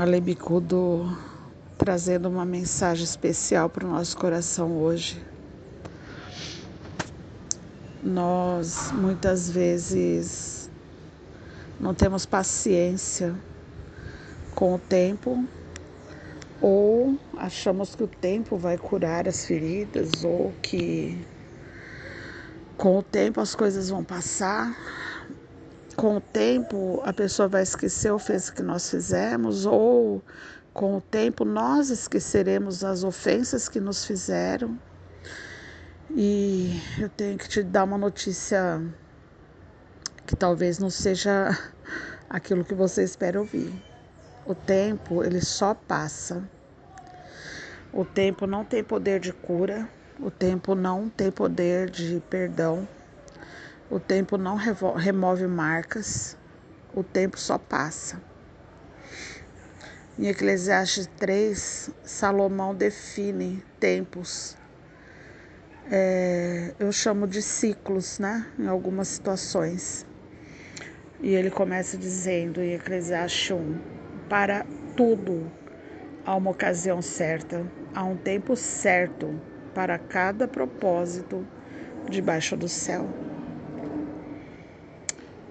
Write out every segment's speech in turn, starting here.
Alebicudo trazendo uma mensagem especial para o nosso coração hoje. Nós muitas vezes não temos paciência com o tempo ou achamos que o tempo vai curar as feridas ou que com o tempo as coisas vão passar com o tempo a pessoa vai esquecer a ofensa que nós fizemos, ou com o tempo nós esqueceremos as ofensas que nos fizeram. E eu tenho que te dar uma notícia que talvez não seja aquilo que você espera ouvir. O tempo, ele só passa. O tempo não tem poder de cura, o tempo não tem poder de perdão. O tempo não remove marcas, o tempo só passa. Em Eclesiastes 3, Salomão define tempos. É, eu chamo de ciclos, né? Em algumas situações. E ele começa dizendo em Eclesiastes 1: Para tudo há uma ocasião certa, há um tempo certo para cada propósito debaixo do céu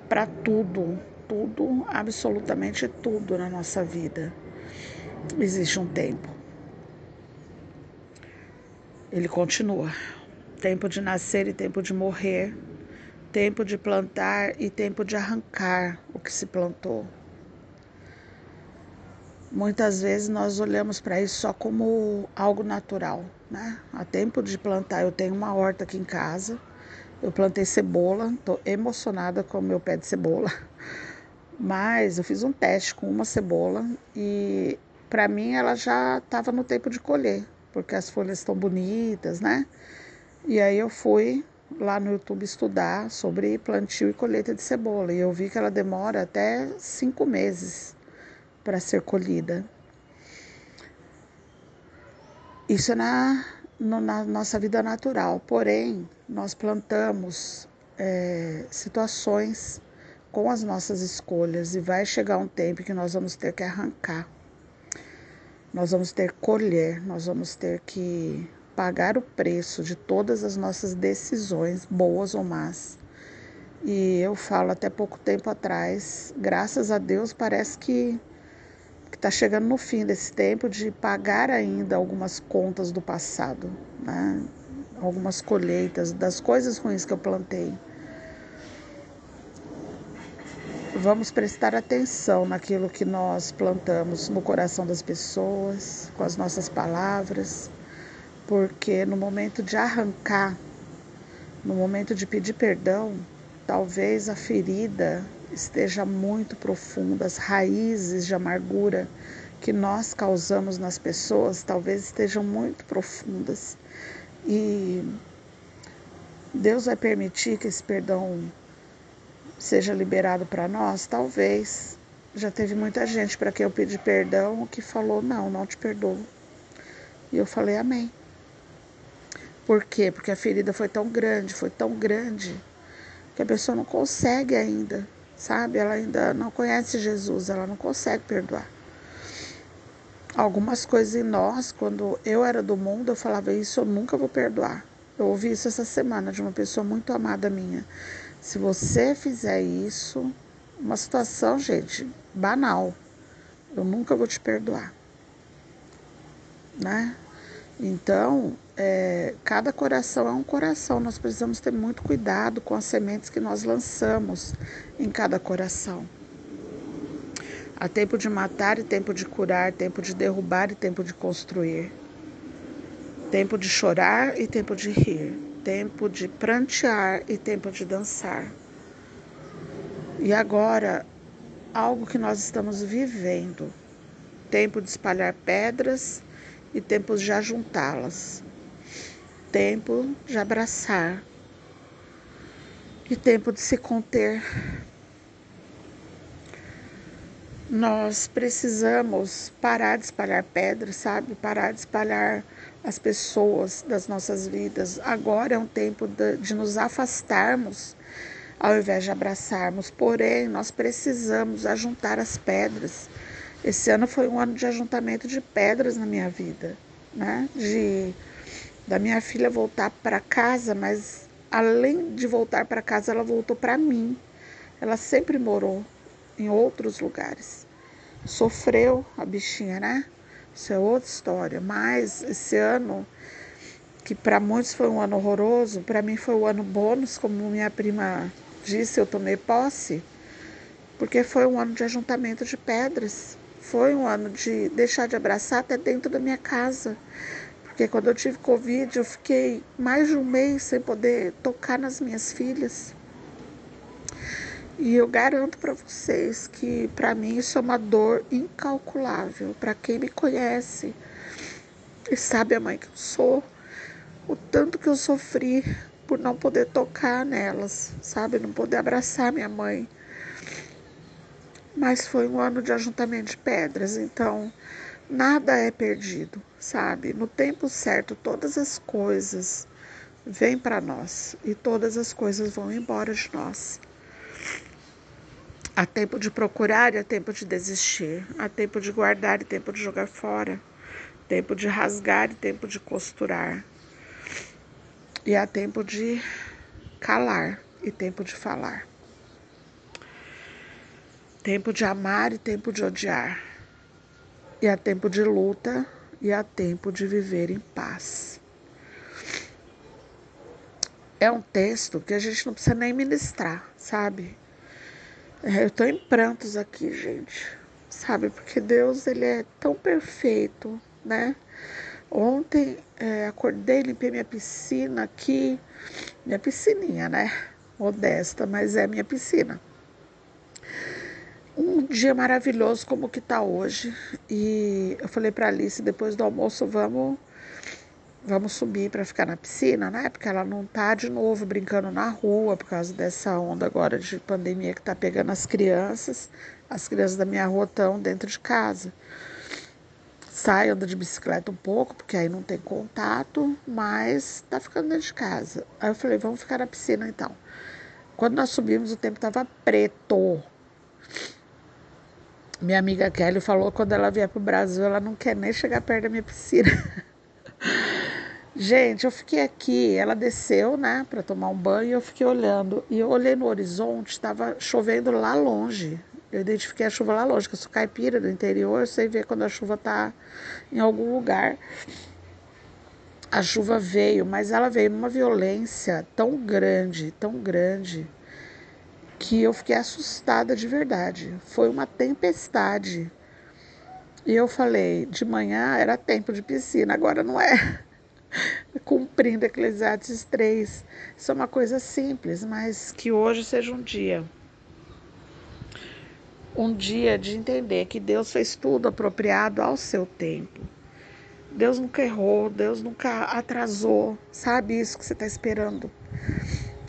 para tudo, tudo, absolutamente tudo na nossa vida. Existe um tempo. Ele continua: tempo de nascer e tempo de morrer, tempo de plantar e tempo de arrancar o que se plantou. Muitas vezes nós olhamos para isso só como algo natural, né? Há tempo de plantar, eu tenho uma horta aqui em casa eu plantei cebola, estou emocionada com o meu pé de cebola. Mas eu fiz um teste com uma cebola e para mim ela já estava no tempo de colher, porque as folhas estão bonitas, né? E aí eu fui lá no YouTube estudar sobre plantio e colheita de cebola e eu vi que ela demora até cinco meses para ser colhida. Isso é na no, na nossa vida natural. Porém, nós plantamos é, situações com as nossas escolhas e vai chegar um tempo que nós vamos ter que arrancar. Nós vamos ter que colher, nós vamos ter que pagar o preço de todas as nossas decisões, boas ou más. E eu falo até pouco tempo atrás, graças a Deus, parece que está chegando no fim desse tempo de pagar ainda algumas contas do passado, né? Algumas colheitas das coisas ruins que eu plantei. Vamos prestar atenção naquilo que nós plantamos no coração das pessoas, com as nossas palavras, porque no momento de arrancar, no momento de pedir perdão, talvez a ferida esteja muito profunda, as raízes de amargura que nós causamos nas pessoas talvez estejam muito profundas. E Deus vai permitir que esse perdão seja liberado para nós? Talvez. Já teve muita gente para quem eu pedi perdão que falou: Não, não te perdoo. E eu falei: Amém. Por quê? Porque a ferida foi tão grande, foi tão grande, que a pessoa não consegue ainda sabe? Ela ainda não conhece Jesus, ela não consegue perdoar. Algumas coisas em nós, quando eu era do mundo, eu falava isso, eu nunca vou perdoar. Eu ouvi isso essa semana de uma pessoa muito amada minha. Se você fizer isso, uma situação, gente, banal, eu nunca vou te perdoar. Né? Então, é, cada coração é um coração, nós precisamos ter muito cuidado com as sementes que nós lançamos em cada coração. Há tempo de matar e tempo de curar, tempo de derrubar e tempo de construir, tempo de chorar e tempo de rir, tempo de prantear e tempo de dançar. E agora, algo que nós estamos vivendo: tempo de espalhar pedras e tempos de ajuntá-las, tempo de abraçar e tempo de se conter. Nós precisamos parar de espalhar pedras, sabe? Parar de espalhar as pessoas das nossas vidas. Agora é um tempo de, de nos afastarmos ao invés de abraçarmos. Porém, nós precisamos ajuntar as pedras Esse ano foi um ano de ajuntamento de pedras na minha vida, né? De da minha filha voltar para casa, mas além de voltar para casa, ela voltou para mim. Ela sempre morou em outros lugares. Sofreu a bichinha, né? Isso é outra história. Mas esse ano, que para muitos foi um ano horroroso, para mim foi o um ano bônus, como minha prima disse, eu tomei posse, porque foi um ano de ajuntamento de pedras. Foi um ano de deixar de abraçar até dentro da minha casa. Porque quando eu tive Covid, eu fiquei mais de um mês sem poder tocar nas minhas filhas. E eu garanto para vocês que para mim isso é uma dor incalculável. Para quem me conhece e sabe a mãe que eu sou, o tanto que eu sofri por não poder tocar nelas, sabe? Não poder abraçar minha mãe mas foi um ano de ajuntamento de pedras, então nada é perdido, sabe? No tempo certo, todas as coisas vêm para nós e todas as coisas vão embora de nós. Há tempo de procurar e há tempo de desistir, há tempo de guardar e tempo de jogar fora, tempo de rasgar e tempo de costurar, e há tempo de calar e tempo de falar. Tempo de amar e tempo de odiar. E há tempo de luta e há tempo de viver em paz. É um texto que a gente não precisa nem ministrar, sabe? É, eu estou em prantos aqui, gente, sabe? Porque Deus, ele é tão perfeito, né? Ontem é, acordei, limpei minha piscina aqui, minha piscininha, né? Modesta, mas é minha piscina um dia maravilhoso como que tá hoje. E eu falei para Alice depois do almoço, vamos vamos subir para ficar na piscina, né? Porque ela não tá de novo brincando na rua por causa dessa onda agora de pandemia que tá pegando as crianças. As crianças da minha rua estão dentro de casa. Sai, anda de bicicleta um pouco, porque aí não tem contato, mas tá ficando dentro de casa. Aí eu falei, vamos ficar na piscina então. Quando nós subimos, o tempo tava preto minha amiga Kelly falou quando ela vier para o Brasil, ela não quer nem chegar perto da minha piscina. Gente, eu fiquei aqui, ela desceu, né, para tomar um banho, eu fiquei olhando. E eu olhei no horizonte, estava chovendo lá longe. Eu identifiquei a chuva lá longe, que eu sou caipira do interior, eu sei ver quando a chuva está em algum lugar. A chuva veio, mas ela veio numa violência tão grande, tão grande, que eu fiquei assustada de verdade. Foi uma tempestade. E eu falei, de manhã era tempo de piscina, agora não é. Cumprindo Eclesiastes 3. Isso é uma coisa simples, mas que hoje seja um dia. Um dia de entender que Deus fez tudo apropriado ao seu tempo. Deus nunca errou, Deus nunca atrasou. Sabe isso que você está esperando?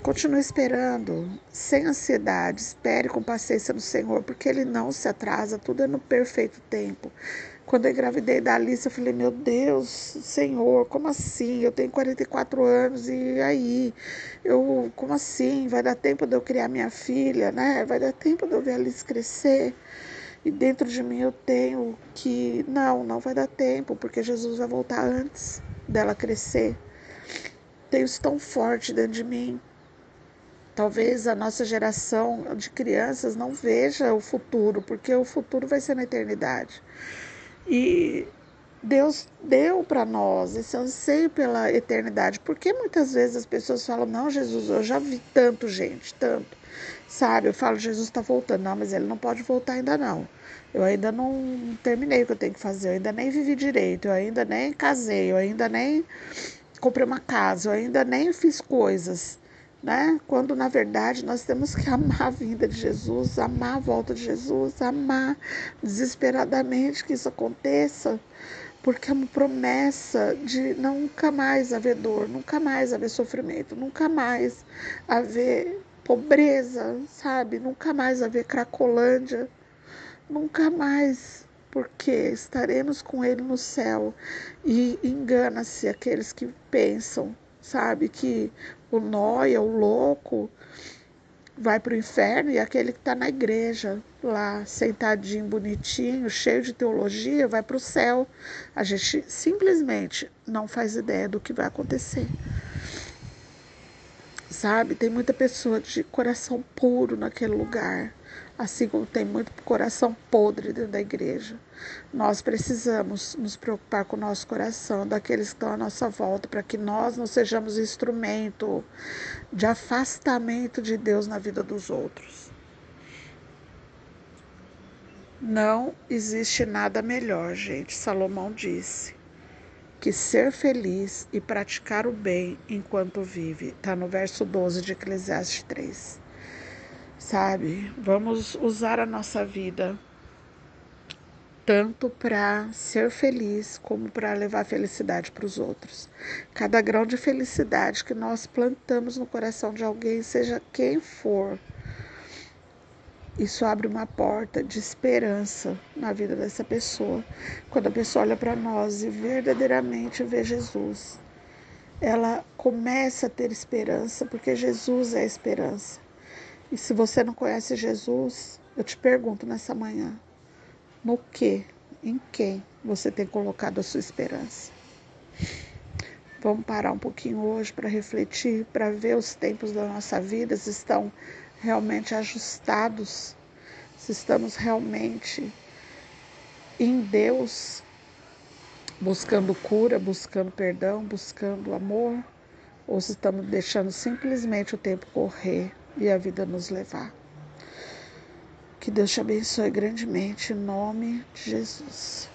Continue esperando, sem ansiedade, espere com paciência no Senhor, porque Ele não se atrasa, tudo é no perfeito tempo. Quando eu engravidei da Alice, eu falei: Meu Deus, Senhor, como assim? Eu tenho 44 anos e aí? Eu, como assim? Vai dar tempo de eu criar minha filha, né? Vai dar tempo de eu ver a Alice crescer? E dentro de mim eu tenho que, não, não vai dar tempo, porque Jesus vai voltar antes dela crescer. Tenho isso tão forte dentro de mim. Talvez a nossa geração de crianças não veja o futuro, porque o futuro vai ser na eternidade. E Deus deu para nós esse anseio pela eternidade. Porque muitas vezes as pessoas falam: Não, Jesus, eu já vi tanto gente, tanto. Sabe? Eu falo: Jesus está voltando. Não, mas ele não pode voltar ainda não. Eu ainda não terminei o que eu tenho que fazer. Eu ainda nem vivi direito. Eu ainda nem casei. Eu ainda nem comprei uma casa. Eu ainda nem fiz coisas né? Quando na verdade nós temos que amar a vinda de Jesus, amar a volta de Jesus, amar desesperadamente que isso aconteça, porque é uma promessa de nunca mais haver dor, nunca mais haver sofrimento, nunca mais haver pobreza, sabe? Nunca mais haver cracolândia, nunca mais, porque estaremos com Ele no céu. E engana-se aqueles que pensam sabe? Que o nóia, o louco, vai para o inferno e aquele que está na igreja, lá sentadinho, bonitinho, cheio de teologia, vai para o céu. A gente simplesmente não faz ideia do que vai acontecer. Sabe? Tem muita pessoa de coração puro naquele lugar, assim como tem muito coração podre dentro da igreja. Nós precisamos nos preocupar com o nosso coração, daqueles que estão à nossa volta, para que nós não sejamos instrumento de afastamento de Deus na vida dos outros. Não existe nada melhor, gente. Salomão disse que ser feliz e praticar o bem enquanto vive. Está no verso 12 de Eclesiastes 3 sabe? Vamos usar a nossa vida tanto para ser feliz como para levar felicidade para os outros. Cada grão de felicidade que nós plantamos no coração de alguém, seja quem for, isso abre uma porta de esperança na vida dessa pessoa. Quando a pessoa olha para nós e verdadeiramente vê Jesus, ela começa a ter esperança, porque Jesus é a esperança. E se você não conhece Jesus, eu te pergunto nessa manhã: no que, em quem você tem colocado a sua esperança? Vamos parar um pouquinho hoje para refletir, para ver os tempos da nossa vida se estão realmente ajustados, se estamos realmente em Deus, buscando cura, buscando perdão, buscando amor, ou se estamos deixando simplesmente o tempo correr e a vida nos levar. Que Deus te abençoe grandemente em nome de Jesus.